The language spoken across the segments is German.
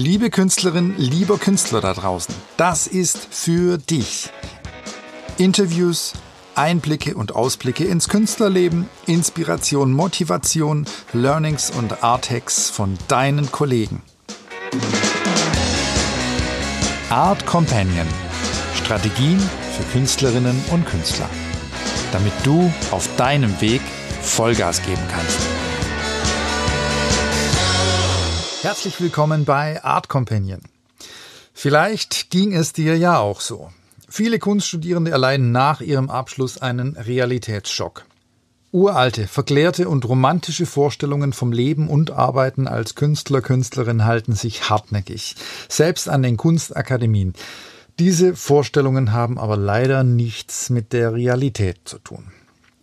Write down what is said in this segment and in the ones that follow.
Liebe Künstlerin, lieber Künstler da draußen, das ist für dich. Interviews, Einblicke und Ausblicke ins Künstlerleben, Inspiration, Motivation, Learnings und Arthacks von deinen Kollegen. Art Companion. Strategien für Künstlerinnen und Künstler. Damit du auf deinem Weg Vollgas geben kannst. Herzlich willkommen bei Art Companion. Vielleicht ging es dir ja auch so. Viele Kunststudierende erleiden nach ihrem Abschluss einen Realitätsschock. Uralte, verklärte und romantische Vorstellungen vom Leben und Arbeiten als Künstler, Künstlerin halten sich hartnäckig, selbst an den Kunstakademien. Diese Vorstellungen haben aber leider nichts mit der Realität zu tun.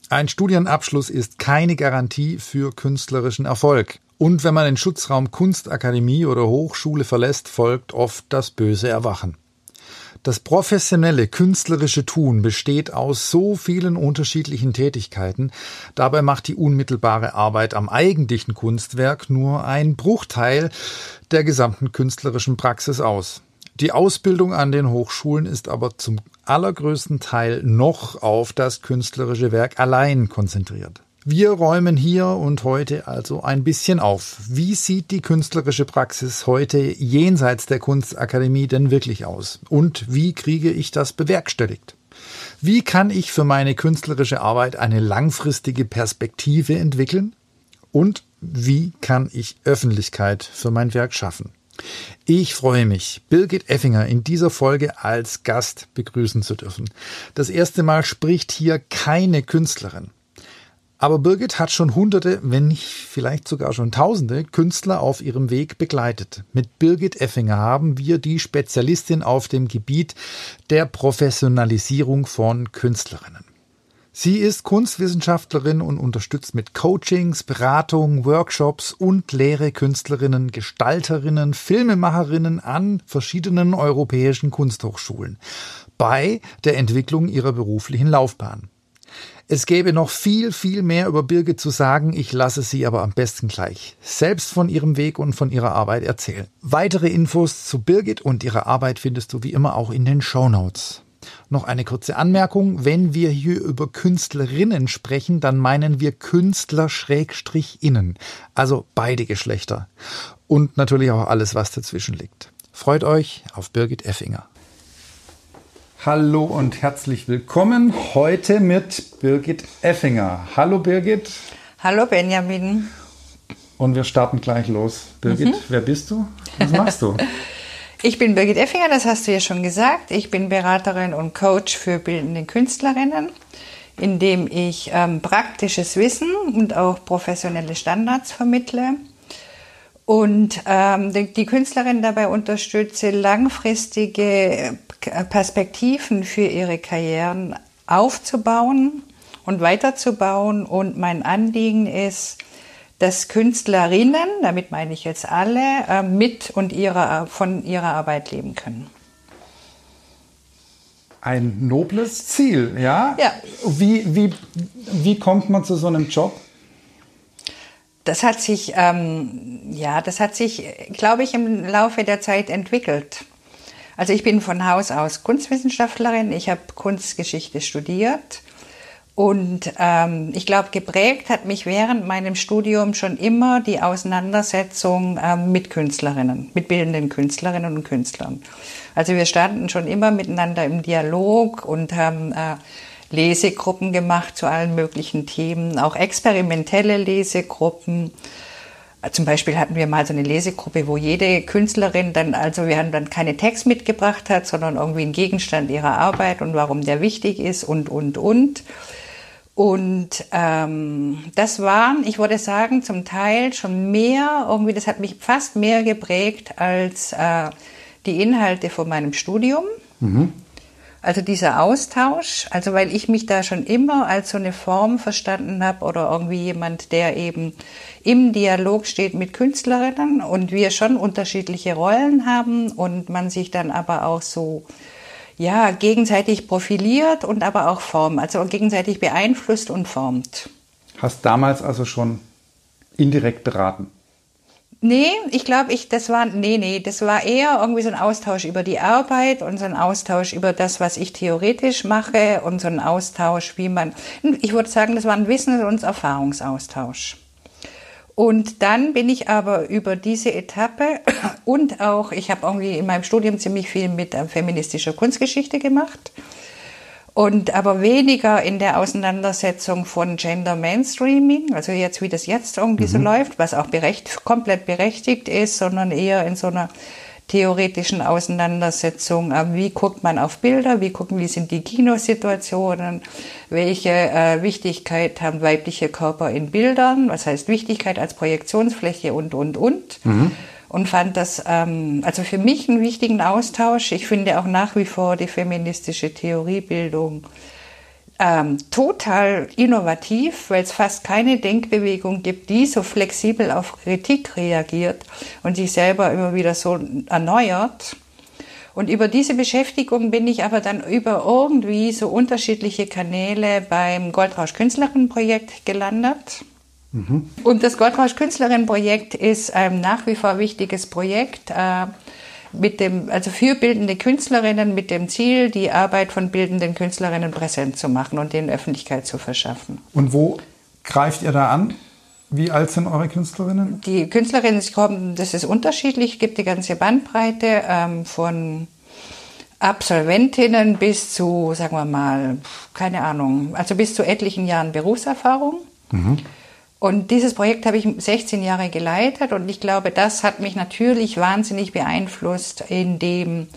Ein Studienabschluss ist keine Garantie für künstlerischen Erfolg. Und wenn man den Schutzraum Kunstakademie oder Hochschule verlässt, folgt oft das böse Erwachen. Das professionelle künstlerische Tun besteht aus so vielen unterschiedlichen Tätigkeiten, dabei macht die unmittelbare Arbeit am eigentlichen Kunstwerk nur ein Bruchteil der gesamten künstlerischen Praxis aus. Die Ausbildung an den Hochschulen ist aber zum allergrößten Teil noch auf das künstlerische Werk allein konzentriert. Wir räumen hier und heute also ein bisschen auf. Wie sieht die künstlerische Praxis heute jenseits der Kunstakademie denn wirklich aus? Und wie kriege ich das bewerkstelligt? Wie kann ich für meine künstlerische Arbeit eine langfristige Perspektive entwickeln? Und wie kann ich Öffentlichkeit für mein Werk schaffen? Ich freue mich, Birgit Effinger in dieser Folge als Gast begrüßen zu dürfen. Das erste Mal spricht hier keine Künstlerin. Aber Birgit hat schon hunderte, wenn nicht vielleicht sogar schon tausende Künstler auf ihrem Weg begleitet. Mit Birgit Effinger haben wir die Spezialistin auf dem Gebiet der Professionalisierung von Künstlerinnen. Sie ist Kunstwissenschaftlerin und unterstützt mit Coachings, Beratung, Workshops und Lehre Künstlerinnen, Gestalterinnen, Filmemacherinnen an verschiedenen europäischen Kunsthochschulen bei der Entwicklung ihrer beruflichen Laufbahn. Es gäbe noch viel, viel mehr über Birgit zu sagen, ich lasse sie aber am besten gleich selbst von ihrem Weg und von ihrer Arbeit erzählen. Weitere Infos zu Birgit und ihrer Arbeit findest du wie immer auch in den Show Notes. Noch eine kurze Anmerkung. Wenn wir hier über Künstlerinnen sprechen, dann meinen wir Künstler Schrägstrich innen. Also beide Geschlechter. Und natürlich auch alles, was dazwischen liegt. Freut euch auf Birgit Effinger. Hallo und herzlich willkommen heute mit Birgit Effinger. Hallo Birgit. Hallo Benjamin. Und wir starten gleich los. Birgit, mhm. wer bist du? Was machst du? ich bin Birgit Effinger, das hast du ja schon gesagt. Ich bin Beraterin und Coach für bildende Künstlerinnen, indem ich ähm, praktisches Wissen und auch professionelle Standards vermittle und ähm, die, die Künstlerin dabei unterstütze, langfristige Perspektiven für ihre Karrieren aufzubauen und weiterzubauen. Und mein Anliegen ist, dass Künstlerinnen, damit meine ich jetzt alle, äh, mit und ihrer, von ihrer Arbeit leben können. Ein nobles Ziel, ja? Ja. Wie, wie, wie kommt man zu so einem Job? Das hat sich, ähm, ja, das hat sich, glaube ich, im Laufe der Zeit entwickelt. Also ich bin von Haus aus Kunstwissenschaftlerin, ich habe Kunstgeschichte studiert und ähm, ich glaube, geprägt hat mich während meinem Studium schon immer die Auseinandersetzung ähm, mit Künstlerinnen, mit bildenden Künstlerinnen und Künstlern. Also wir standen schon immer miteinander im Dialog und haben äh, Lesegruppen gemacht zu allen möglichen Themen, auch experimentelle Lesegruppen. Zum Beispiel hatten wir mal so eine Lesegruppe, wo jede Künstlerin dann, also wir haben dann keine Text mitgebracht hat, sondern irgendwie einen Gegenstand ihrer Arbeit und warum der wichtig ist und, und, und. Und ähm, das waren, ich würde sagen, zum Teil schon mehr, irgendwie, das hat mich fast mehr geprägt als äh, die Inhalte von meinem Studium. Mhm. Also dieser Austausch, also weil ich mich da schon immer als so eine Form verstanden habe oder irgendwie jemand, der eben im Dialog steht mit Künstlerinnen und wir schon unterschiedliche Rollen haben und man sich dann aber auch so ja gegenseitig profiliert und aber auch formt, also gegenseitig beeinflusst und formt. Hast damals also schon indirekt beraten? Nee, ich glaube, ich, das war, nee, nee, das war eher irgendwie so ein Austausch über die Arbeit und so ein Austausch über das, was ich theoretisch mache und so ein Austausch, wie man, ich würde sagen, das war ein Wissens- und Erfahrungsaustausch. Und dann bin ich aber über diese Etappe und auch, ich habe irgendwie in meinem Studium ziemlich viel mit äh, feministischer Kunstgeschichte gemacht und aber weniger in der Auseinandersetzung von Gender Mainstreaming, also jetzt wie das jetzt irgendwie mhm. so läuft, was auch berecht, komplett berechtigt ist, sondern eher in so einer theoretischen Auseinandersetzung, äh, wie guckt man auf Bilder, wie gucken, wie sind die Kinosituationen, welche äh, Wichtigkeit haben weibliche Körper in Bildern, was heißt Wichtigkeit als Projektionsfläche und, und, und. Mhm und fand das ähm, also für mich einen wichtigen Austausch. Ich finde auch nach wie vor die feministische Theoriebildung ähm, total innovativ, weil es fast keine Denkbewegung gibt, die so flexibel auf Kritik reagiert und sich selber immer wieder so erneuert. Und über diese Beschäftigung bin ich aber dann über irgendwie so unterschiedliche Kanäle beim Goldrausch Künstlerinnenprojekt gelandet. Mhm. Und das Goldrausch Künstlerinnenprojekt ist ein nach wie vor wichtiges Projekt. Äh, mit dem, also für bildende Künstlerinnen mit dem Ziel, die Arbeit von bildenden Künstlerinnen präsent zu machen und denen Öffentlichkeit zu verschaffen. Und wo greift ihr da an? Wie alt sind eure Künstlerinnen? Die Künstlerinnen kommen, das ist unterschiedlich, es gibt die ganze Bandbreite ähm, von Absolventinnen bis zu, sagen wir mal, keine Ahnung, also bis zu etlichen Jahren Berufserfahrung. Mhm. Und dieses Projekt habe ich 16 Jahre geleitet und ich glaube, das hat mich natürlich wahnsinnig beeinflusst in dem,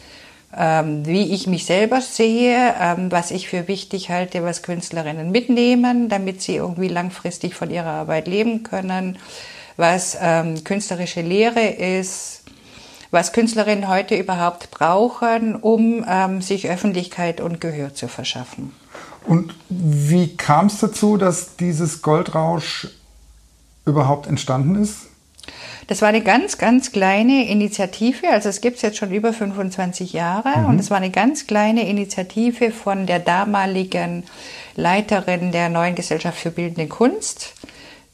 ähm, wie ich mich selber sehe, ähm, was ich für wichtig halte, was Künstlerinnen mitnehmen, damit sie irgendwie langfristig von ihrer Arbeit leben können, was ähm, künstlerische Lehre ist, was Künstlerinnen heute überhaupt brauchen, um sich Öffentlichkeit und Gehör zu verschaffen. Und wie kam es dazu, dass dieses Goldrausch überhaupt entstanden ist? Das war eine ganz, ganz kleine Initiative. Also es gibt es jetzt schon über 25 Jahre. Mhm. Und es war eine ganz kleine Initiative von der damaligen Leiterin der neuen Gesellschaft für bildende Kunst,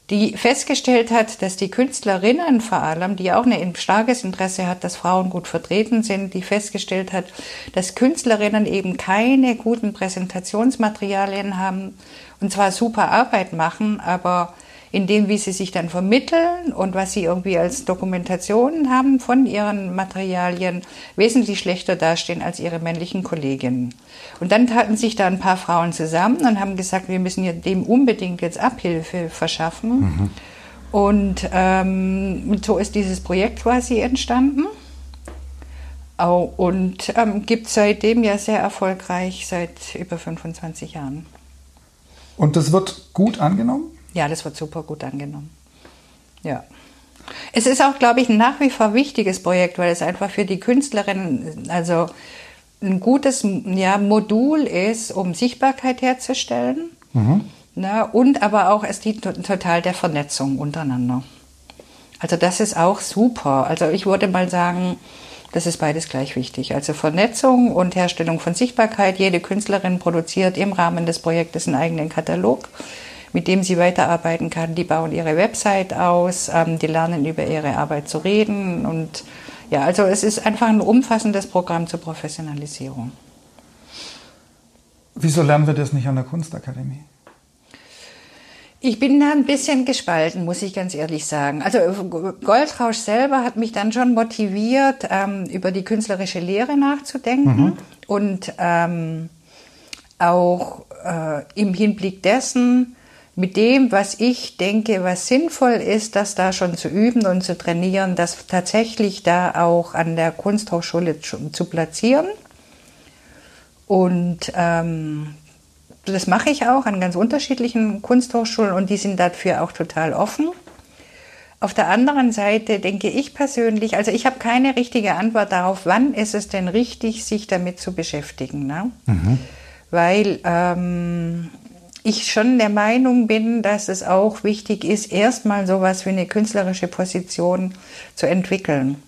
die festgestellt hat, dass die Künstlerinnen vor allem, die auch ein starkes Interesse hat, dass Frauen gut vertreten sind, die festgestellt hat, dass Künstlerinnen eben keine guten Präsentationsmaterialien haben und zwar super Arbeit machen, aber in dem, wie sie sich dann vermitteln und was sie irgendwie als Dokumentation haben von ihren Materialien, wesentlich schlechter dastehen als ihre männlichen Kolleginnen. Und dann taten sich da ein paar Frauen zusammen und haben gesagt, wir müssen dem unbedingt jetzt Abhilfe verschaffen. Mhm. Und ähm, so ist dieses Projekt quasi entstanden. Und ähm, gibt seitdem ja sehr erfolgreich, seit über 25 Jahren. Und das wird gut angenommen? Ja, das wird super gut angenommen. Ja. Es ist auch, glaube ich, ein nach wie vor wichtiges Projekt, weil es einfach für die Künstlerinnen, also ein gutes ja, Modul ist, um Sichtbarkeit herzustellen. Mhm. Ne, und aber auch es dient total der Vernetzung untereinander. Also das ist auch super. Also ich würde mal sagen, das ist beides gleich wichtig. Also Vernetzung und Herstellung von Sichtbarkeit. Jede Künstlerin produziert im Rahmen des Projektes einen eigenen Katalog mit dem sie weiterarbeiten kann. Die bauen ihre Website aus, ähm, die lernen über ihre Arbeit zu reden und ja, also es ist einfach ein umfassendes Programm zur Professionalisierung. Wieso lernen wir das nicht an der Kunstakademie? Ich bin da ein bisschen gespalten, muss ich ganz ehrlich sagen. Also Goldrausch selber hat mich dann schon motiviert, ähm, über die künstlerische Lehre nachzudenken mhm. und ähm, auch äh, im Hinblick dessen, mit dem, was ich denke, was sinnvoll ist, das da schon zu üben und zu trainieren, das tatsächlich da auch an der Kunsthochschule zu, zu platzieren. Und ähm, das mache ich auch an ganz unterschiedlichen Kunsthochschulen und die sind dafür auch total offen. Auf der anderen Seite denke ich persönlich, also ich habe keine richtige Antwort darauf, wann ist es denn richtig, sich damit zu beschäftigen. Ne? Mhm. Weil ähm, ich schon der Meinung bin, dass es auch wichtig ist, erstmal sowas wie eine künstlerische Position zu entwickeln.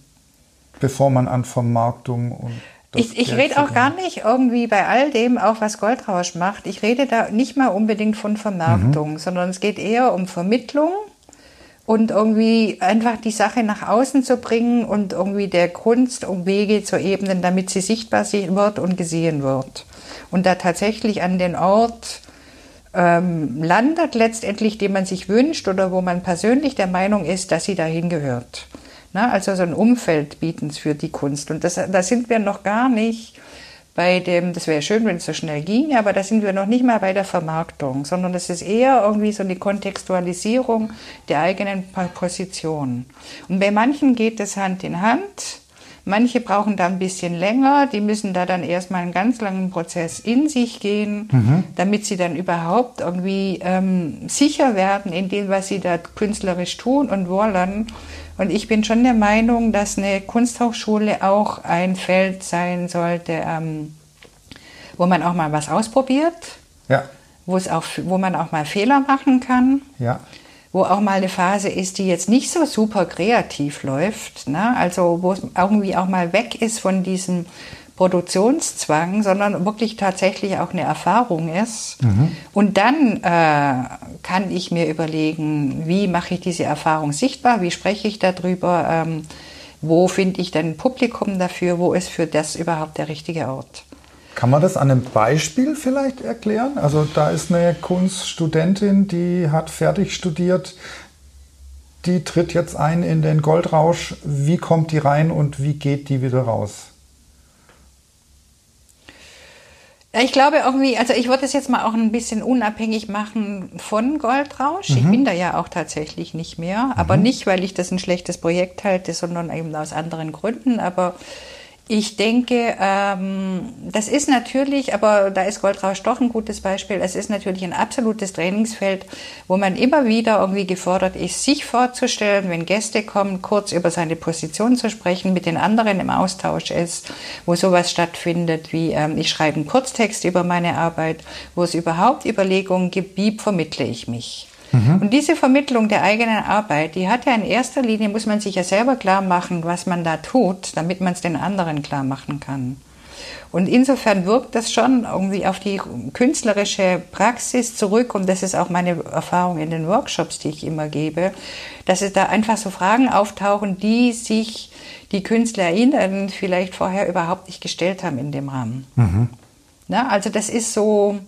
Bevor man an Vermarktung und ich, ich rede auch gar nicht irgendwie bei all dem, auch was Goldrausch macht. Ich rede da nicht mal unbedingt von Vermarktung, mhm. sondern es geht eher um Vermittlung und irgendwie einfach die Sache nach außen zu bringen und irgendwie der Kunst um Wege zu ebnen, damit sie sichtbar wird und gesehen wird. Und da tatsächlich an den Ort ähm, landet letztendlich, den man sich wünscht oder wo man persönlich der Meinung ist, dass sie dahin gehört. Na, also so ein Umfeld bieten für die Kunst. Und das, da sind wir noch gar nicht bei dem, das wäre schön, wenn es so schnell ginge, aber da sind wir noch nicht mal bei der Vermarktung, sondern es ist eher irgendwie so eine Kontextualisierung der eigenen Position. Und bei manchen geht es Hand in Hand. Manche brauchen da ein bisschen länger, die müssen da dann erstmal einen ganz langen Prozess in sich gehen, mhm. damit sie dann überhaupt irgendwie ähm, sicher werden in dem, was sie da künstlerisch tun und wollen. Und ich bin schon der Meinung, dass eine Kunsthochschule auch ein Feld sein sollte, ähm, wo man auch mal was ausprobiert, ja. wo, es auch, wo man auch mal Fehler machen kann. Ja. Wo auch mal eine Phase ist, die jetzt nicht so super kreativ läuft, ne? also wo es irgendwie auch mal weg ist von diesem Produktionszwang, sondern wirklich tatsächlich auch eine Erfahrung ist. Mhm. Und dann äh, kann ich mir überlegen, wie mache ich diese Erfahrung sichtbar, wie spreche ich darüber, ähm, wo finde ich dann ein Publikum dafür, wo ist für das überhaupt der richtige Ort. Kann man das an einem Beispiel vielleicht erklären? Also da ist eine Kunststudentin, die hat fertig studiert, die tritt jetzt ein in den Goldrausch. Wie kommt die rein und wie geht die wieder raus? Ich glaube irgendwie, also ich würde es jetzt mal auch ein bisschen unabhängig machen von Goldrausch. Mhm. Ich bin da ja auch tatsächlich nicht mehr, aber mhm. nicht, weil ich das ein schlechtes Projekt halte, sondern eben aus anderen Gründen. Aber ich denke, ähm, das ist natürlich, aber da ist Goldrausch doch ein gutes Beispiel. Es ist natürlich ein absolutes Trainingsfeld, wo man immer wieder irgendwie gefordert ist, sich vorzustellen, wenn Gäste kommen, kurz über seine Position zu sprechen, mit den anderen im Austausch ist, wo sowas stattfindet wie ähm, ich schreibe einen Kurztext über meine Arbeit, wo es überhaupt Überlegungen gibt, wie vermittle ich mich. Mhm. Und diese Vermittlung der eigenen Arbeit, die hat ja in erster Linie, muss man sich ja selber klar machen, was man da tut, damit man es den anderen klar machen kann. Und insofern wirkt das schon irgendwie auf die künstlerische Praxis zurück und das ist auch meine Erfahrung in den Workshops, die ich immer gebe, dass es da einfach so Fragen auftauchen, die sich die Künstler erinnern, vielleicht vorher überhaupt nicht gestellt haben in dem Rahmen. Mhm. Na, also das ist so,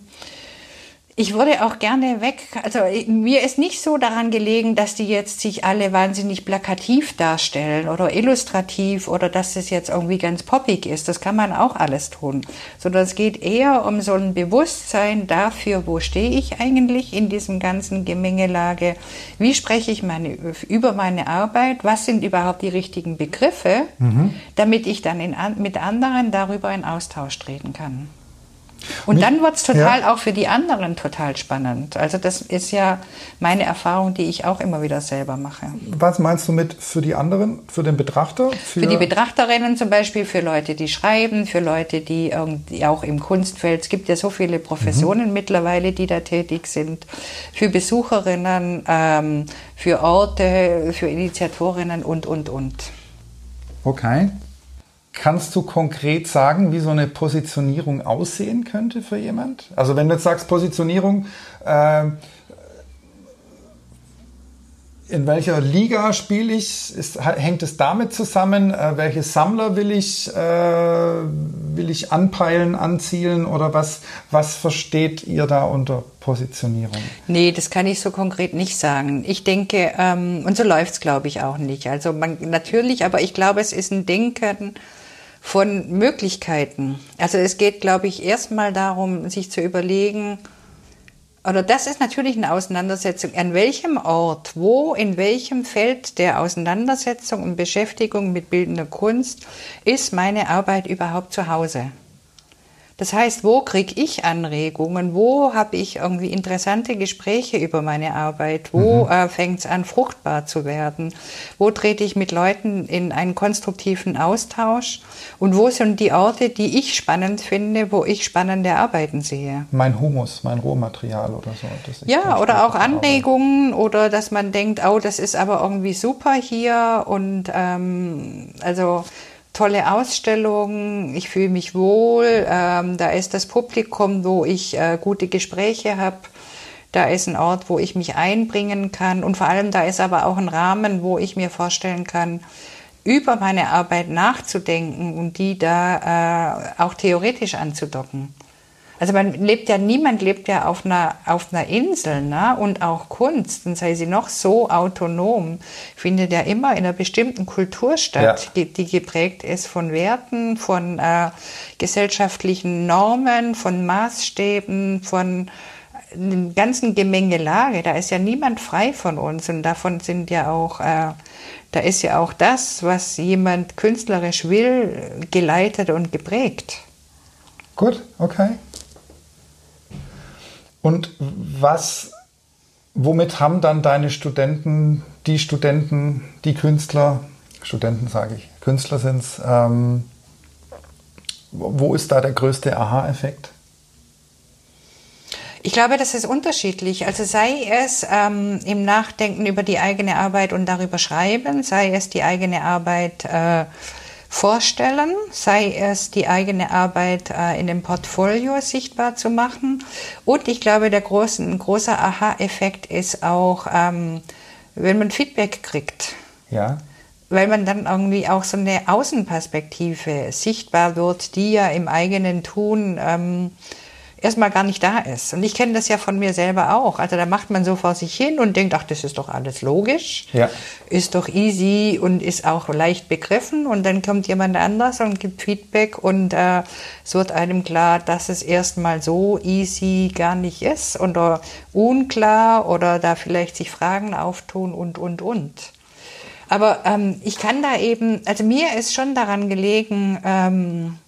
ich würde auch gerne weg. Also mir ist nicht so daran gelegen, dass die jetzt sich alle wahnsinnig plakativ darstellen oder illustrativ oder dass das jetzt irgendwie ganz poppig ist. Das kann man auch alles tun. Sondern es geht eher um so ein Bewusstsein dafür, wo stehe ich eigentlich in diesem ganzen Gemengelage? Wie spreche ich meine, über meine Arbeit? Was sind überhaupt die richtigen Begriffe, mhm. damit ich dann in, mit anderen darüber in Austausch treten kann? Und dann wird es total ja. auch für die anderen total spannend. Also das ist ja meine Erfahrung, die ich auch immer wieder selber mache. Was meinst du mit für die anderen, für den Betrachter? Für, für die Betrachterinnen zum Beispiel, für Leute, die schreiben, für Leute, die irgendwie auch im Kunstfeld. Es gibt ja so viele Professionen mhm. mittlerweile, die da tätig sind. Für Besucherinnen, ähm, für Orte, für Initiatorinnen und, und, und. Okay. Kannst du konkret sagen, wie so eine Positionierung aussehen könnte für jemand? Also wenn du jetzt sagst Positionierung, äh, in welcher Liga spiele ich? Ist, hängt es damit zusammen? Äh, welche Sammler will ich, äh, will ich anpeilen, anzielen oder was, was versteht ihr da unter Positionierung? Nee, das kann ich so konkret nicht sagen. Ich denke, ähm, und so läuft es, glaube ich, auch nicht. Also man, natürlich, aber ich glaube, es ist ein Denken, von Möglichkeiten. Also es geht, glaube ich, erstmal darum, sich zu überlegen, oder das ist natürlich eine Auseinandersetzung, an welchem Ort, wo, in welchem Feld der Auseinandersetzung und Beschäftigung mit bildender Kunst ist meine Arbeit überhaupt zu Hause. Das heißt, wo kriege ich Anregungen? Wo habe ich irgendwie interessante Gespräche über meine Arbeit? Wo mhm. äh, fängt es an, fruchtbar zu werden? Wo trete ich mit Leuten in einen konstruktiven Austausch? Und wo sind die Orte, die ich spannend finde, wo ich spannende Arbeiten sehe? Mein Humus, mein Rohmaterial oder so. ja, oder auch Anregungen oder dass man denkt, oh, das ist aber irgendwie super hier und ähm, also tolle Ausstellung, ich fühle mich wohl, ähm, da ist das Publikum, wo ich äh, gute Gespräche habe. da ist ein Ort, wo ich mich einbringen kann und vor allem da ist aber auch ein Rahmen, wo ich mir vorstellen kann, über meine Arbeit nachzudenken und die da äh, auch theoretisch anzudocken. Also man lebt ja, niemand lebt ja auf einer, auf einer Insel, ne? Und auch Kunst, und sei sie noch so autonom, findet ja immer in einer bestimmten Kultur statt, ja. die, geprägt ist von Werten, von äh, gesellschaftlichen Normen, von Maßstäben, von den ganzen Gemengelage. Da ist ja niemand frei von uns und davon sind ja auch äh, da ist ja auch das, was jemand künstlerisch will, geleitet und geprägt. Gut, okay. Und was, womit haben dann deine Studenten, die Studenten, die Künstler, Studenten sage ich, Künstler sind es, ähm, wo ist da der größte Aha-Effekt? Ich glaube, das ist unterschiedlich. Also sei es ähm, im Nachdenken über die eigene Arbeit und darüber schreiben, sei es die eigene Arbeit äh, vorstellen, sei es die eigene Arbeit äh, in dem Portfolio sichtbar zu machen. Und ich glaube, der große, ein großer Aha-Effekt ist auch, ähm, wenn man Feedback kriegt. Ja. Weil man dann irgendwie auch so eine Außenperspektive sichtbar wird, die ja im eigenen Tun ähm, erstmal gar nicht da ist. Und ich kenne das ja von mir selber auch. Also da macht man so vor sich hin und denkt, ach, das ist doch alles logisch, ja. ist doch easy und ist auch leicht begriffen. Und dann kommt jemand anders und gibt Feedback und äh, es wird einem klar, dass es erstmal so easy gar nicht ist oder unklar oder da vielleicht sich Fragen auftun und, und, und. Aber ähm, ich kann da eben, also mir ist schon daran gelegen, ähm,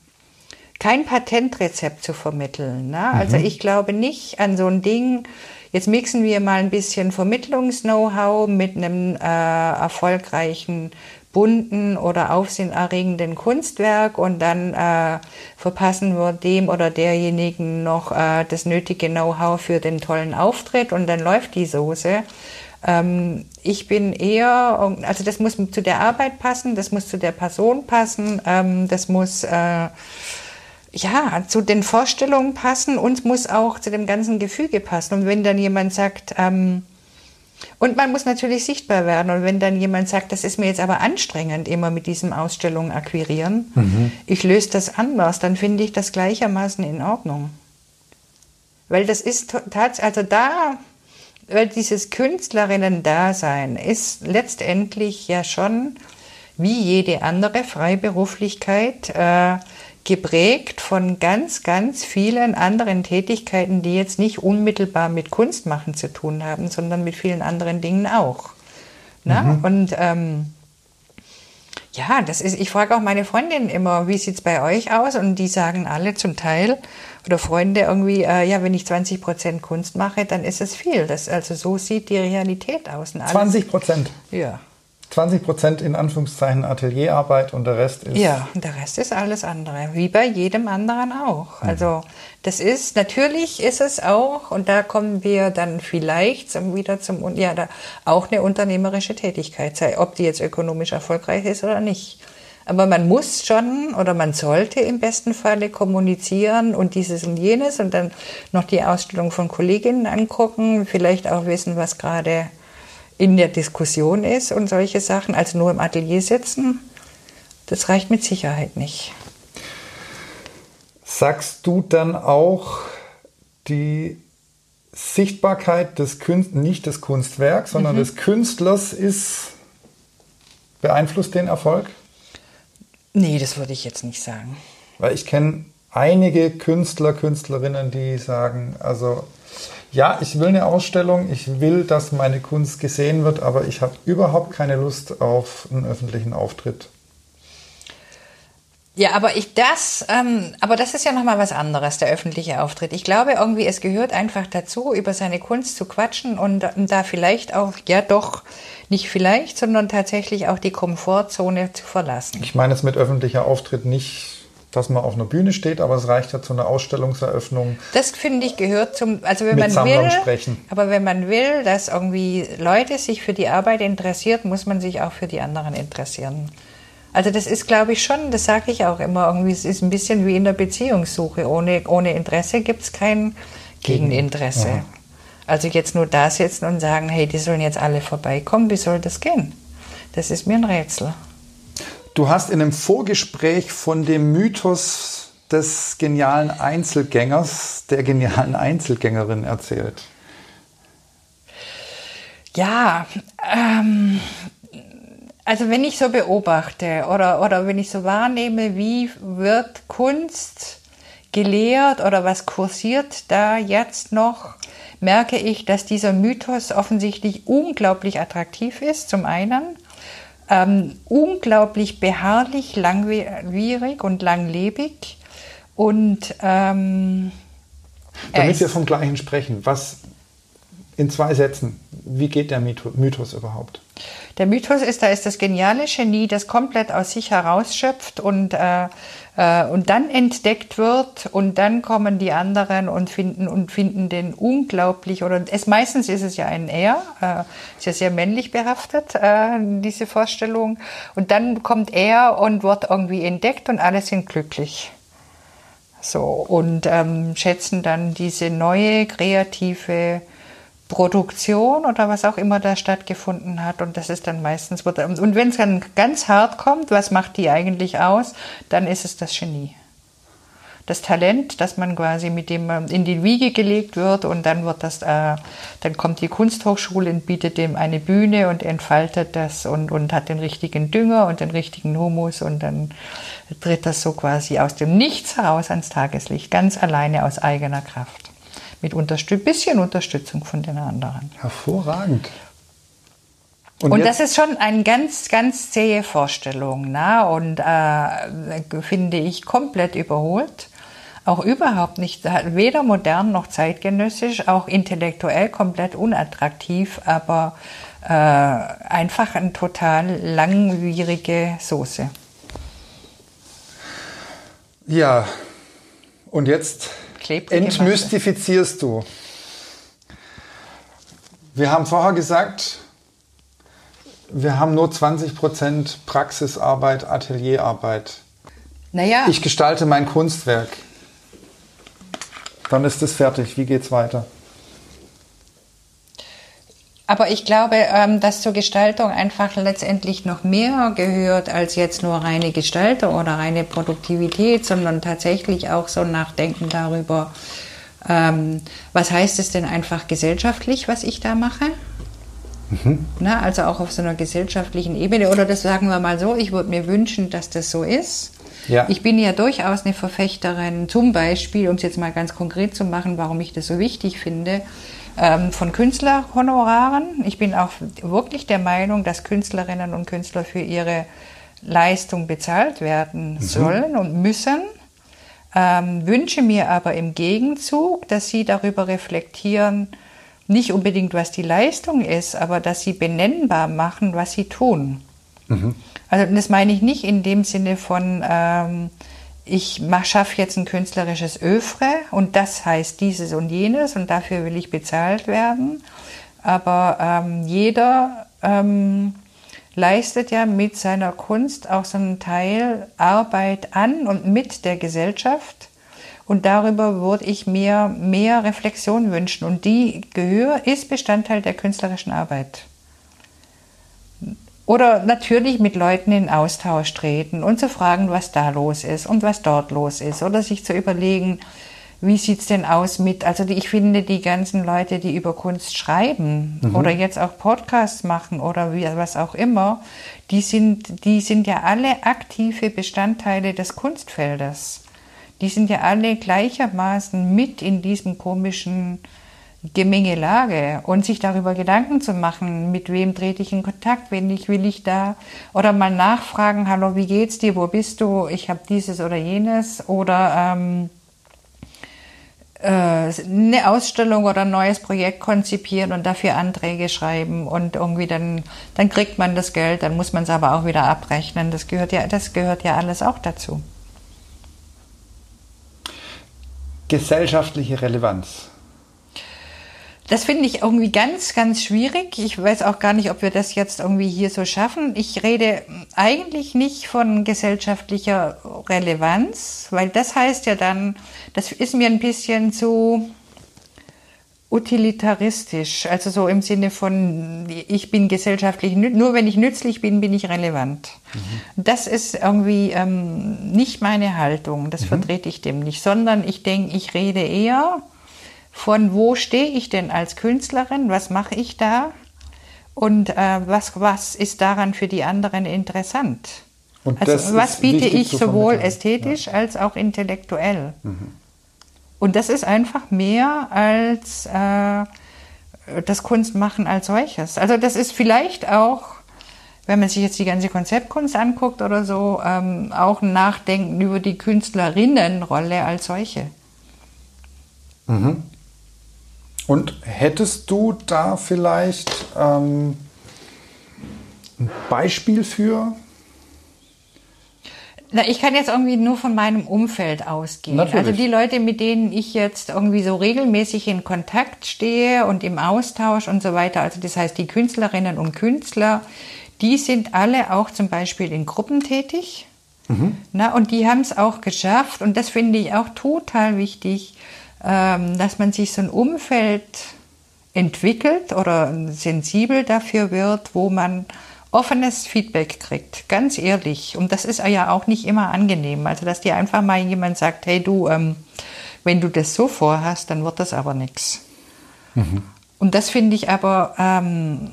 kein Patentrezept zu vermitteln. Ne? Also mhm. ich glaube nicht an so ein Ding, jetzt mixen wir mal ein bisschen Vermittlungs-Know-how mit einem äh, erfolgreichen bunten oder aufsehenerregenden Kunstwerk und dann äh, verpassen wir dem oder derjenigen noch äh, das nötige Know-how für den tollen Auftritt und dann läuft die Soße. Ähm, ich bin eher, also das muss zu der Arbeit passen, das muss zu der Person passen, ähm, das muss äh, ja, zu den Vorstellungen passen und muss auch zu dem ganzen Gefüge passen. Und wenn dann jemand sagt, ähm, und man muss natürlich sichtbar werden. Und wenn dann jemand sagt, das ist mir jetzt aber anstrengend, immer mit diesen Ausstellungen akquirieren, mhm. ich löse das anders, dann finde ich das gleichermaßen in Ordnung. Weil das ist tatsächlich, also da, weil dieses Künstlerinnen-Dasein ist letztendlich ja schon wie jede andere Freiberuflichkeit äh, geprägt von ganz, ganz vielen anderen Tätigkeiten, die jetzt nicht unmittelbar mit Kunstmachen zu tun haben, sondern mit vielen anderen Dingen auch. Mhm. Und ähm, ja, das ist, ich frage auch meine Freundinnen immer, wie sieht es bei euch aus? Und die sagen alle zum Teil, oder Freunde irgendwie, äh, ja, wenn ich 20 Prozent Kunst mache, dann ist es viel. Das, also so sieht die Realität aus. 20 Prozent? Ja. 20 Prozent in Anführungszeichen Atelierarbeit und der Rest ist. Ja, der Rest ist alles andere, wie bei jedem anderen auch. Mhm. Also das ist, natürlich ist es auch, und da kommen wir dann vielleicht zum, wieder zum, ja, da auch eine unternehmerische Tätigkeit, sei, ob die jetzt ökonomisch erfolgreich ist oder nicht. Aber man muss schon oder man sollte im besten Falle kommunizieren und dieses und jenes und dann noch die Ausstellung von Kolleginnen angucken, vielleicht auch wissen, was gerade in der Diskussion ist und solche Sachen, also nur im Atelier sitzen, das reicht mit Sicherheit nicht. Sagst du dann auch die Sichtbarkeit des Künst nicht des Kunstwerks, sondern mhm. des Künstlers ist beeinflusst den Erfolg? Nee, das würde ich jetzt nicht sagen. Weil ich kenne einige Künstler, Künstlerinnen, die sagen, also ja, ich will eine Ausstellung, ich will, dass meine Kunst gesehen wird, aber ich habe überhaupt keine Lust auf einen öffentlichen Auftritt. Ja, aber ich das, ähm, aber das ist ja nochmal was anderes, der öffentliche Auftritt. Ich glaube irgendwie, es gehört einfach dazu, über seine Kunst zu quatschen und, und da vielleicht auch, ja doch, nicht vielleicht, sondern tatsächlich auch die Komfortzone zu verlassen. Ich meine es mit öffentlicher Auftritt nicht dass man auf einer Bühne steht, aber es reicht ja zu einer Ausstellungseröffnung. Das finde ich gehört zum, also wenn man Sammlern will, sprechen. aber wenn man will, dass irgendwie Leute sich für die Arbeit interessiert, muss man sich auch für die anderen interessieren. Also das ist, glaube ich, schon, das sage ich auch immer, irgendwie, es ist ein bisschen wie in der Beziehungssuche. Ohne, ohne Interesse gibt es kein Gegeninteresse. Ja. Also jetzt nur da sitzen und sagen, hey, die sollen jetzt alle vorbeikommen, wie soll das gehen? Das ist mir ein Rätsel. Du hast in einem Vorgespräch von dem Mythos des genialen Einzelgängers, der genialen Einzelgängerin erzählt. Ja, ähm, also wenn ich so beobachte oder, oder wenn ich so wahrnehme, wie wird Kunst gelehrt oder was kursiert da jetzt noch, merke ich, dass dieser Mythos offensichtlich unglaublich attraktiv ist, zum einen, ähm, unglaublich beharrlich, langwierig und langlebig und ähm, damit wir vom Gleichen sprechen, was in zwei Sätzen, wie geht der Mythos überhaupt? Der Mythos ist, da ist das geniale Genie, das komplett aus sich herausschöpft und, äh, und dann entdeckt wird und dann kommen die anderen und finden und finden den unglaublich oder es meistens ist es ja ein Er, äh, ist ja sehr männlich behaftet äh, diese Vorstellung und dann kommt er und wird irgendwie entdeckt und alle sind glücklich. So und ähm, schätzen dann diese neue kreative Produktion oder was auch immer da stattgefunden hat. Und das ist dann meistens, und wenn es dann ganz hart kommt, was macht die eigentlich aus, dann ist es das Genie. Das Talent, das man quasi mit dem in die Wiege gelegt wird und dann wird das, äh, dann kommt die Kunsthochschule und bietet dem eine Bühne und entfaltet das und, und hat den richtigen Dünger und den richtigen Humus und dann tritt das so quasi aus dem Nichts heraus ans Tageslicht, ganz alleine aus eigener Kraft mit Unterstützung, bisschen Unterstützung von den anderen. Hervorragend. Und, und das ist schon eine ganz, ganz zähe Vorstellung na? und äh, finde ich komplett überholt. Auch überhaupt nicht, weder modern noch zeitgenössisch, auch intellektuell komplett unattraktiv, aber äh, einfach eine total langwierige Soße. Ja, und jetzt entmystifizierst du. Wir haben vorher gesagt, wir haben nur 20% Praxisarbeit, Atelierarbeit. Naja. Ich gestalte mein Kunstwerk. Dann ist es fertig. Wie geht's weiter? Aber ich glaube, ähm, dass zur Gestaltung einfach letztendlich noch mehr gehört als jetzt nur reine Gestaltung oder reine Produktivität, sondern tatsächlich auch so Nachdenken darüber, ähm, was heißt es denn einfach gesellschaftlich, was ich da mache? Mhm. Na, also auch auf so einer gesellschaftlichen Ebene. Oder das sagen wir mal so, ich würde mir wünschen, dass das so ist. Ja. Ich bin ja durchaus eine Verfechterin, zum Beispiel, um es jetzt mal ganz konkret zu machen, warum ich das so wichtig finde, von Künstlerhonoraren. Ich bin auch wirklich der Meinung, dass Künstlerinnen und Künstler für ihre Leistung bezahlt werden mhm. sollen und müssen. Ähm, wünsche mir aber im Gegenzug, dass sie darüber reflektieren, nicht unbedingt, was die Leistung ist, aber dass sie benennbar machen, was sie tun. Mhm. Also das meine ich nicht in dem Sinne von, ähm, ich schaffe jetzt ein künstlerisches Öfre und das heißt dieses und jenes und dafür will ich bezahlt werden. Aber ähm, jeder ähm, leistet ja mit seiner Kunst auch so einen Teil Arbeit an und mit der Gesellschaft. Und darüber würde ich mir mehr Reflexion wünschen. Und die Gehör ist Bestandteil der künstlerischen Arbeit. Oder natürlich mit Leuten in Austausch treten und zu fragen, was da los ist und was dort los ist. Oder sich zu überlegen, wie sieht's denn aus mit, also die, ich finde, die ganzen Leute, die über Kunst schreiben mhm. oder jetzt auch Podcasts machen oder wie, was auch immer, die sind, die sind ja alle aktive Bestandteile des Kunstfeldes. Die sind ja alle gleichermaßen mit in diesem komischen Gemengelage und sich darüber Gedanken zu machen, mit wem trete ich in Kontakt, wenn ich will ich da oder mal nachfragen, hallo, wie geht's dir, wo bist du, ich habe dieses oder jenes oder ähm, äh, eine Ausstellung oder ein neues Projekt konzipieren und dafür Anträge schreiben und irgendwie dann dann kriegt man das Geld, dann muss man es aber auch wieder abrechnen. Das gehört ja das gehört ja alles auch dazu. Gesellschaftliche Relevanz. Das finde ich irgendwie ganz, ganz schwierig. Ich weiß auch gar nicht, ob wir das jetzt irgendwie hier so schaffen. Ich rede eigentlich nicht von gesellschaftlicher Relevanz, weil das heißt ja dann, das ist mir ein bisschen zu utilitaristisch, also so im Sinne von, ich bin gesellschaftlich, nur wenn ich nützlich bin, bin ich relevant. Mhm. Das ist irgendwie ähm, nicht meine Haltung, das mhm. vertrete ich dem nicht, sondern ich denke, ich rede eher von, wo stehe ich denn als Künstlerin, was mache ich da und äh, was, was ist daran für die anderen interessant. Und also was biete ich sowohl ästhetisch ja. als auch intellektuell. Mhm. Und das ist einfach mehr als äh, das Kunstmachen als solches. Also das ist vielleicht auch, wenn man sich jetzt die ganze Konzeptkunst anguckt oder so, ähm, auch ein Nachdenken über die Künstlerinnenrolle als solche. Mhm. Und hättest du da vielleicht ähm, ein Beispiel für, na, ich kann jetzt irgendwie nur von meinem Umfeld ausgehen. Natürlich. Also die Leute, mit denen ich jetzt irgendwie so regelmäßig in Kontakt stehe und im Austausch und so weiter, also das heißt die Künstlerinnen und Künstler, die sind alle auch zum Beispiel in Gruppen tätig. Mhm. Na, und die haben es auch geschafft, und das finde ich auch total wichtig, dass man sich so ein Umfeld entwickelt oder sensibel dafür wird, wo man offenes Feedback kriegt, ganz ehrlich. Und das ist ja auch nicht immer angenehm. Also, dass dir einfach mal jemand sagt, hey du, ähm, wenn du das so vorhast, dann wird das aber nichts. Mhm. Und das finde ich aber ähm,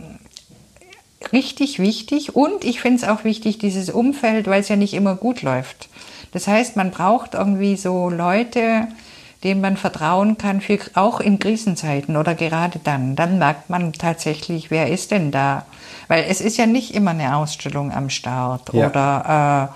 richtig wichtig. Und ich finde es auch wichtig, dieses Umfeld, weil es ja nicht immer gut läuft. Das heißt, man braucht irgendwie so Leute, denen man vertrauen kann, für, auch in Krisenzeiten oder gerade dann. Dann merkt man tatsächlich, wer ist denn da? Weil es ist ja nicht immer eine Ausstellung am Start ja. oder,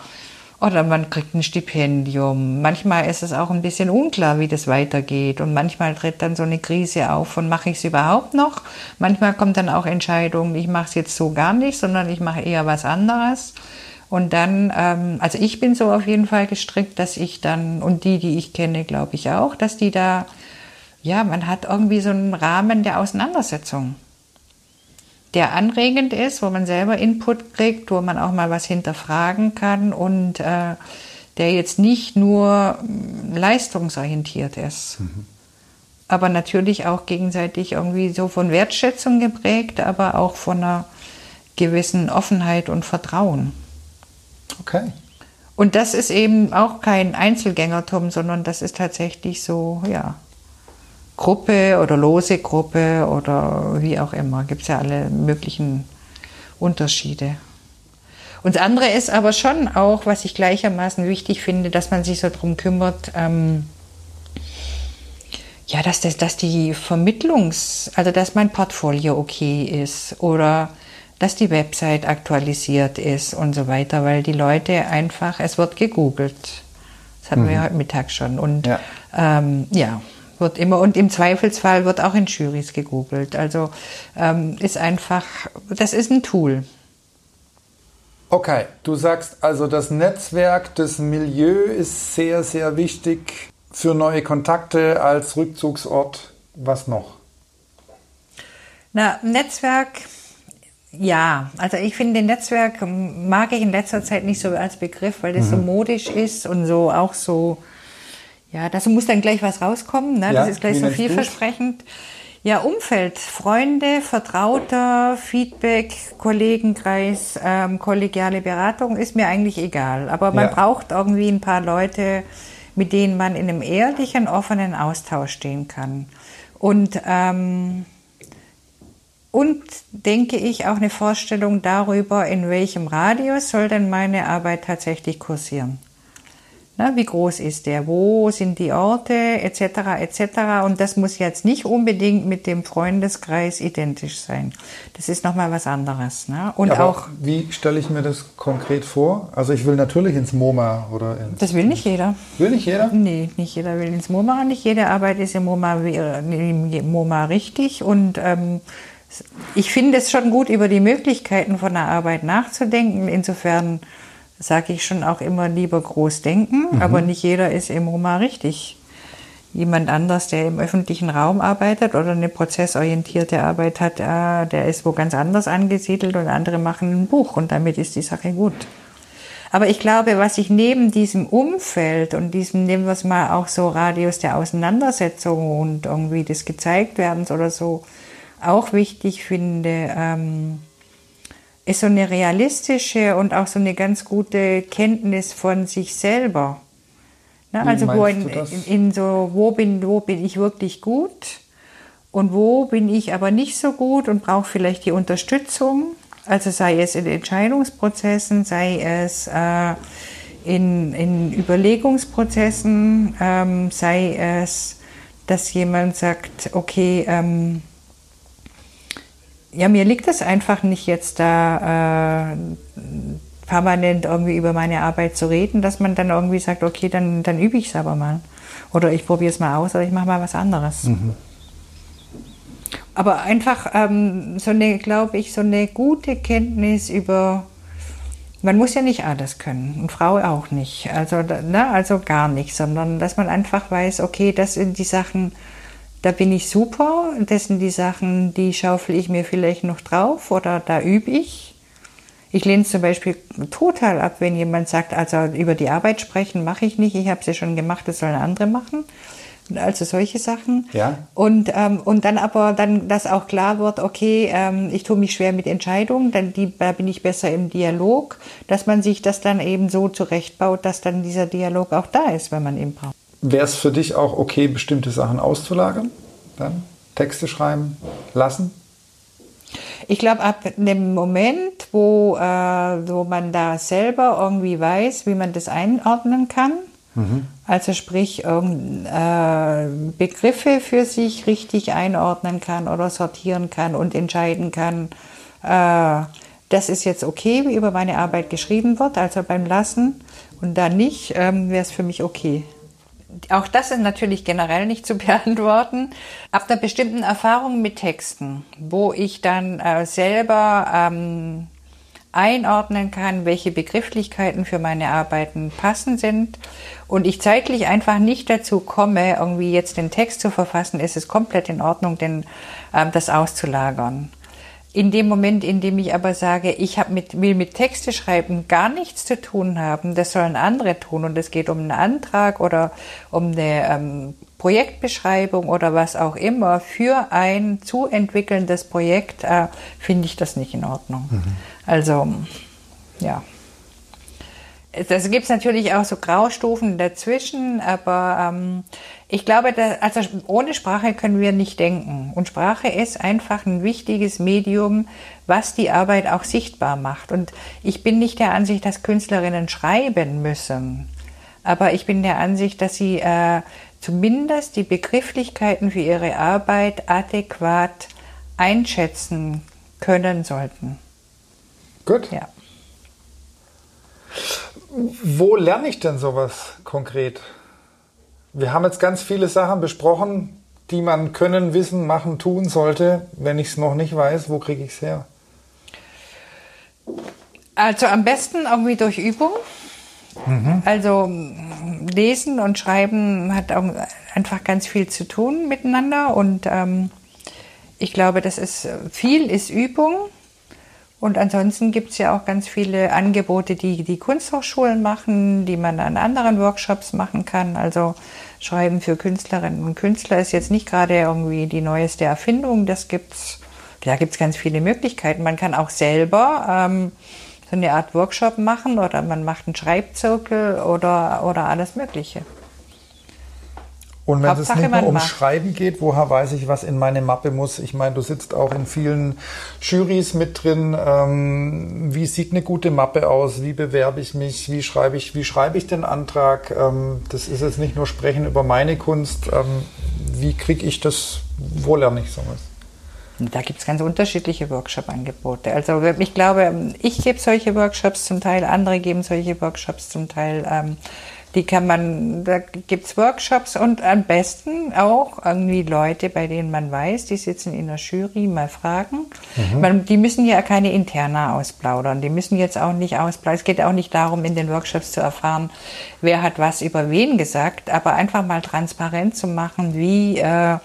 äh, oder man kriegt ein Stipendium. Manchmal ist es auch ein bisschen unklar, wie das weitergeht. Und manchmal tritt dann so eine Krise auf und mache ich es überhaupt noch? Manchmal kommt dann auch Entscheidung, ich mache es jetzt so gar nicht, sondern ich mache eher was anderes. Und dann, ähm, also ich bin so auf jeden Fall gestrickt, dass ich dann, und die, die ich kenne, glaube ich auch, dass die da, ja, man hat irgendwie so einen Rahmen der Auseinandersetzung der anregend ist, wo man selber Input kriegt, wo man auch mal was hinterfragen kann und äh, der jetzt nicht nur mm, leistungsorientiert ist. Mhm. Aber natürlich auch gegenseitig irgendwie so von Wertschätzung geprägt, aber auch von einer gewissen Offenheit und Vertrauen. Okay. Und das ist eben auch kein Einzelgängertum, sondern das ist tatsächlich so, ja, Gruppe oder lose Gruppe oder wie auch immer. Gibt es ja alle möglichen Unterschiede. Und das andere ist aber schon auch, was ich gleichermaßen wichtig finde, dass man sich so darum kümmert, ähm, ja, dass, das, dass die Vermittlungs-, also dass mein Portfolio okay ist oder dass die Website aktualisiert ist und so weiter, weil die Leute einfach, es wird gegoogelt. Das hatten mhm. wir heute Mittag schon. Und ja, ähm, ja wird immer und im Zweifelsfall wird auch in Juries gegoogelt. Also ähm, ist einfach, das ist ein Tool. Okay, du sagst also, das Netzwerk, das Milieu ist sehr, sehr wichtig für neue Kontakte als Rückzugsort. Was noch? Na, Netzwerk, ja. Also ich finde, Netzwerk mag ich in letzter Zeit nicht so als Begriff, weil das mhm. so modisch ist und so auch so ja, dazu muss dann gleich was rauskommen. Ne? Ja, das ist gleich so vielversprechend. Ja, Umfeld, Freunde, Vertrauter, Feedback, Kollegenkreis, ähm, kollegiale Beratung ist mir eigentlich egal. Aber man ja. braucht irgendwie ein paar Leute, mit denen man in einem ehrlichen, offenen Austausch stehen kann. Und, ähm, und denke ich auch eine Vorstellung darüber, in welchem Radius soll denn meine Arbeit tatsächlich kursieren. Na, wie groß ist der? Wo sind die Orte? Etc. etc. Und das muss jetzt nicht unbedingt mit dem Freundeskreis identisch sein. Das ist nochmal was anderes. Ne? Und ja, auch. Wie stelle ich mir das konkret vor? Also ich will natürlich ins MoMA oder ins. Das will nicht jeder. Will nicht jeder? Nee, nicht jeder will ins MoMA. Nicht jede Arbeit ist im MoMA, im MoMA richtig. Und ähm, ich finde es schon gut, über die Möglichkeiten von der Arbeit nachzudenken. Insofern sage ich schon auch immer lieber groß denken, mhm. aber nicht jeder ist im MoMA richtig. Jemand anders, der im öffentlichen Raum arbeitet oder eine prozessorientierte Arbeit hat, äh, der ist wo ganz anders angesiedelt und andere machen ein Buch und damit ist die Sache gut. Aber ich glaube, was ich neben diesem Umfeld und diesem, nehmen wir es mal auch so Radius der Auseinandersetzung und irgendwie des Gezeigtwerdens oder so, auch wichtig finde, ähm, ist so eine realistische und auch so eine ganz gute Kenntnis von sich selber. Ne? Also wo in, in, in, so, wo bin, wo bin ich wirklich gut und wo bin ich aber nicht so gut und brauche vielleicht die Unterstützung. Also sei es in Entscheidungsprozessen, sei es äh, in, in Überlegungsprozessen, ähm, sei es, dass jemand sagt, okay, ähm, ja, mir liegt es einfach nicht jetzt da äh, permanent irgendwie über meine Arbeit zu reden, dass man dann irgendwie sagt, okay, dann, dann übe ich es aber mal. Oder ich probiere es mal aus oder ich mache mal was anderes. Mhm. Aber einfach ähm, so eine, glaube ich, so eine gute Kenntnis über, man muss ja nicht alles können und Frau auch nicht. Also, ne, also gar nicht, sondern dass man einfach weiß, okay, das sind die Sachen, da bin ich super, das sind die Sachen, die schaufel ich mir vielleicht noch drauf oder da übe ich. Ich lehne es zum Beispiel total ab, wenn jemand sagt, also über die Arbeit sprechen mache ich nicht, ich habe sie schon gemacht, das sollen andere machen. Also solche Sachen. Ja. Und, ähm, und dann aber, dann, dass auch klar wird, okay, ähm, ich tue mich schwer mit Entscheidungen, dann die, da bin ich besser im Dialog, dass man sich das dann eben so zurechtbaut, dass dann dieser Dialog auch da ist, wenn man ihn braucht. Wäre es für dich auch okay, bestimmte Sachen auszulagern? Dann Texte schreiben lassen? Ich glaube, ab dem Moment, wo, äh, wo man da selber irgendwie weiß, wie man das einordnen kann, mhm. also sprich äh, Begriffe für sich richtig einordnen kann oder sortieren kann und entscheiden kann, äh, das ist jetzt okay, wie über meine Arbeit geschrieben wird, also beim Lassen und dann nicht, ähm, wäre es für mich okay auch das ist natürlich generell nicht zu beantworten. Ab einer bestimmten Erfahrung mit Texten, wo ich dann äh, selber ähm, einordnen kann, welche Begrifflichkeiten für meine Arbeiten passend sind und ich zeitlich einfach nicht dazu komme, irgendwie jetzt den Text zu verfassen, ist es komplett in Ordnung, den, ähm, das auszulagern. In dem Moment, in dem ich aber sage, ich hab mit, will mit Texte schreiben gar nichts zu tun haben, das sollen andere tun und es geht um einen Antrag oder um eine ähm, Projektbeschreibung oder was auch immer für ein zu entwickelndes Projekt, äh, finde ich das nicht in Ordnung. Mhm. Also, ja. Das gibt es natürlich auch so Graustufen dazwischen, aber ähm, ich glaube, dass, also ohne Sprache können wir nicht denken. Und Sprache ist einfach ein wichtiges Medium, was die Arbeit auch sichtbar macht. Und ich bin nicht der Ansicht, dass Künstlerinnen schreiben müssen. Aber ich bin der Ansicht, dass sie äh, zumindest die Begrifflichkeiten für ihre Arbeit adäquat einschätzen können sollten. Gut. Ja. Wo lerne ich denn sowas konkret? Wir haben jetzt ganz viele Sachen besprochen, die man können, wissen, machen, tun sollte. Wenn ich es noch nicht weiß, wo kriege ich es her? Also am besten irgendwie durch Übung. Mhm. Also lesen und schreiben hat auch einfach ganz viel zu tun miteinander und ähm, ich glaube, das ist viel ist Übung. Und ansonsten gibt es ja auch ganz viele Angebote, die die Kunsthochschulen machen, die man an anderen Workshops machen kann. Also Schreiben für Künstlerinnen und Künstler ist jetzt nicht gerade irgendwie die neueste Erfindung. Das gibt's, da gibt es ganz viele Möglichkeiten. Man kann auch selber ähm, so eine Art Workshop machen oder man macht einen Schreibzirkel oder, oder alles Mögliche. Und wenn Hauptsache, es nicht nur um macht. Schreiben geht, woher weiß ich, was in meine Mappe muss? Ich meine, du sitzt auch in vielen Jurys mit drin. Ähm, wie sieht eine gute Mappe aus? Wie bewerbe ich mich? Wie schreibe ich, wie schreibe ich den Antrag? Ähm, das ist jetzt nicht nur Sprechen über meine Kunst. Ähm, wie kriege ich das? Wo lerne ich sowas? Da gibt es ganz unterschiedliche Workshop-Angebote. Also ich glaube, ich gebe solche Workshops zum Teil, andere geben solche Workshops zum Teil. Die kann man, da gibt's Workshops und am besten auch irgendwie Leute, bei denen man weiß, die sitzen in der Jury, mal fragen. Mhm. Man, die müssen ja keine Interna ausplaudern, die müssen jetzt auch nicht ausplaudern. Es geht auch nicht darum, in den Workshops zu erfahren, wer hat was über wen gesagt, aber einfach mal transparent zu machen, wie äh,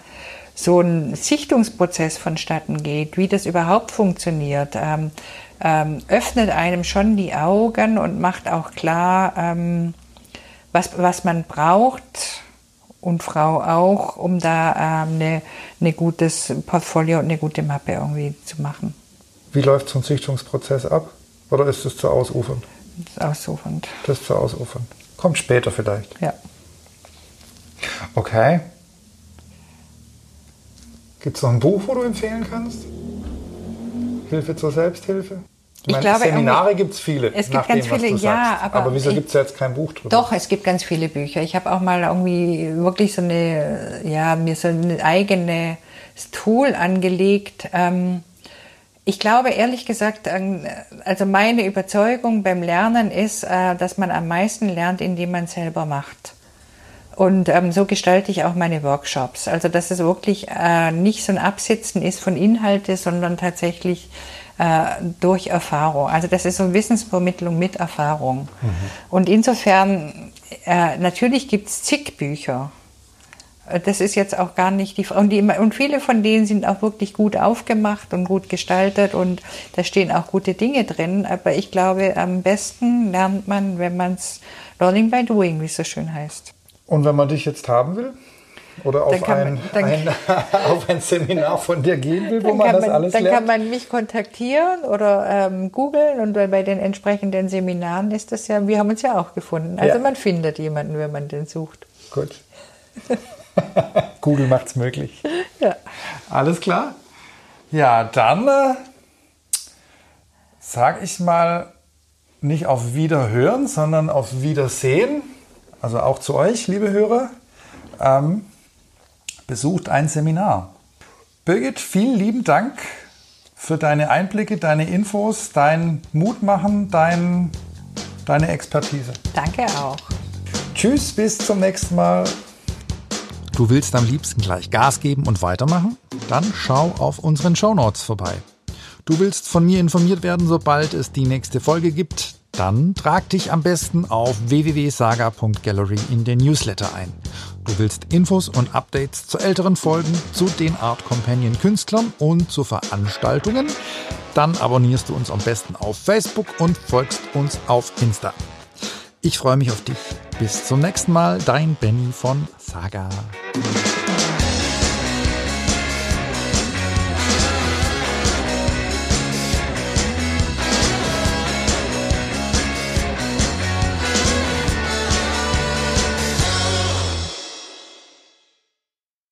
so ein Sichtungsprozess vonstatten geht, wie das überhaupt funktioniert. Ähm, ähm, öffnet einem schon die Augen und macht auch klar, ähm, was, was man braucht und Frau auch, um da ähm, eine, eine gutes Portfolio und eine gute Mappe irgendwie zu machen. Wie läuft so ein Sichtungsprozess ab? Oder ist es zu ausufernd? Das ist ausufernd. Das ist zu ausufernd. Kommt später vielleicht. Ja. Okay. Gibt es noch ein Buch, wo du empfehlen kannst? Hilfe zur Selbsthilfe? Ich, ich glaube, Seminare gibt es viele. Es gibt ganz dem, viele, ja. Aber, aber wieso gibt es jetzt kein Buch drüber? Doch, es gibt ganz viele Bücher. Ich habe auch mal irgendwie wirklich so eine, ja, mir so ein eigenes Tool angelegt. Ähm, ich glaube ehrlich gesagt, ähm, also meine Überzeugung beim Lernen ist, äh, dass man am meisten lernt, indem man selber macht. Und ähm, so gestalte ich auch meine Workshops. Also dass es wirklich äh, nicht so ein Absitzen ist von Inhalte, sondern tatsächlich durch Erfahrung. Also das ist so Wissensvermittlung mit Erfahrung. Mhm. Und insofern, äh, natürlich gibt es zig Bücher. Äh, das ist jetzt auch gar nicht die Frage. Und, und viele von denen sind auch wirklich gut aufgemacht und gut gestaltet und da stehen auch gute Dinge drin. Aber ich glaube, am besten lernt man, wenn man es Learning by Doing, wie es so schön heißt. Und wenn man dich jetzt haben will? Oder auf, ein, man, ein, auf ein Seminar von dir gehen will, wo man das man, alles dann lernt? Dann kann man mich kontaktieren oder ähm, googeln und bei den entsprechenden Seminaren ist das ja, wir haben uns ja auch gefunden. Also ja. man findet jemanden, wenn man den sucht. Gut. Google macht es möglich. Ja. Alles klar? Ja, dann äh, sage ich mal nicht auf Wiederhören, sondern auf Wiedersehen. Also auch zu euch, liebe Hörer. Ähm, besucht ein Seminar. Birgit, vielen lieben Dank für deine Einblicke, deine Infos, dein Mutmachen, dein, deine Expertise. Danke auch. Tschüss, bis zum nächsten Mal. Du willst am liebsten gleich Gas geben und weitermachen? Dann schau auf unseren Shownotes vorbei. Du willst von mir informiert werden, sobald es die nächste Folge gibt? Dann trag dich am besten auf www.saga.gallery in den Newsletter ein. Du willst Infos und Updates zu älteren Folgen, zu den Art Companion Künstlern und zu Veranstaltungen? Dann abonnierst du uns am besten auf Facebook und folgst uns auf Insta. Ich freue mich auf dich. Bis zum nächsten Mal, dein Benny von Saga.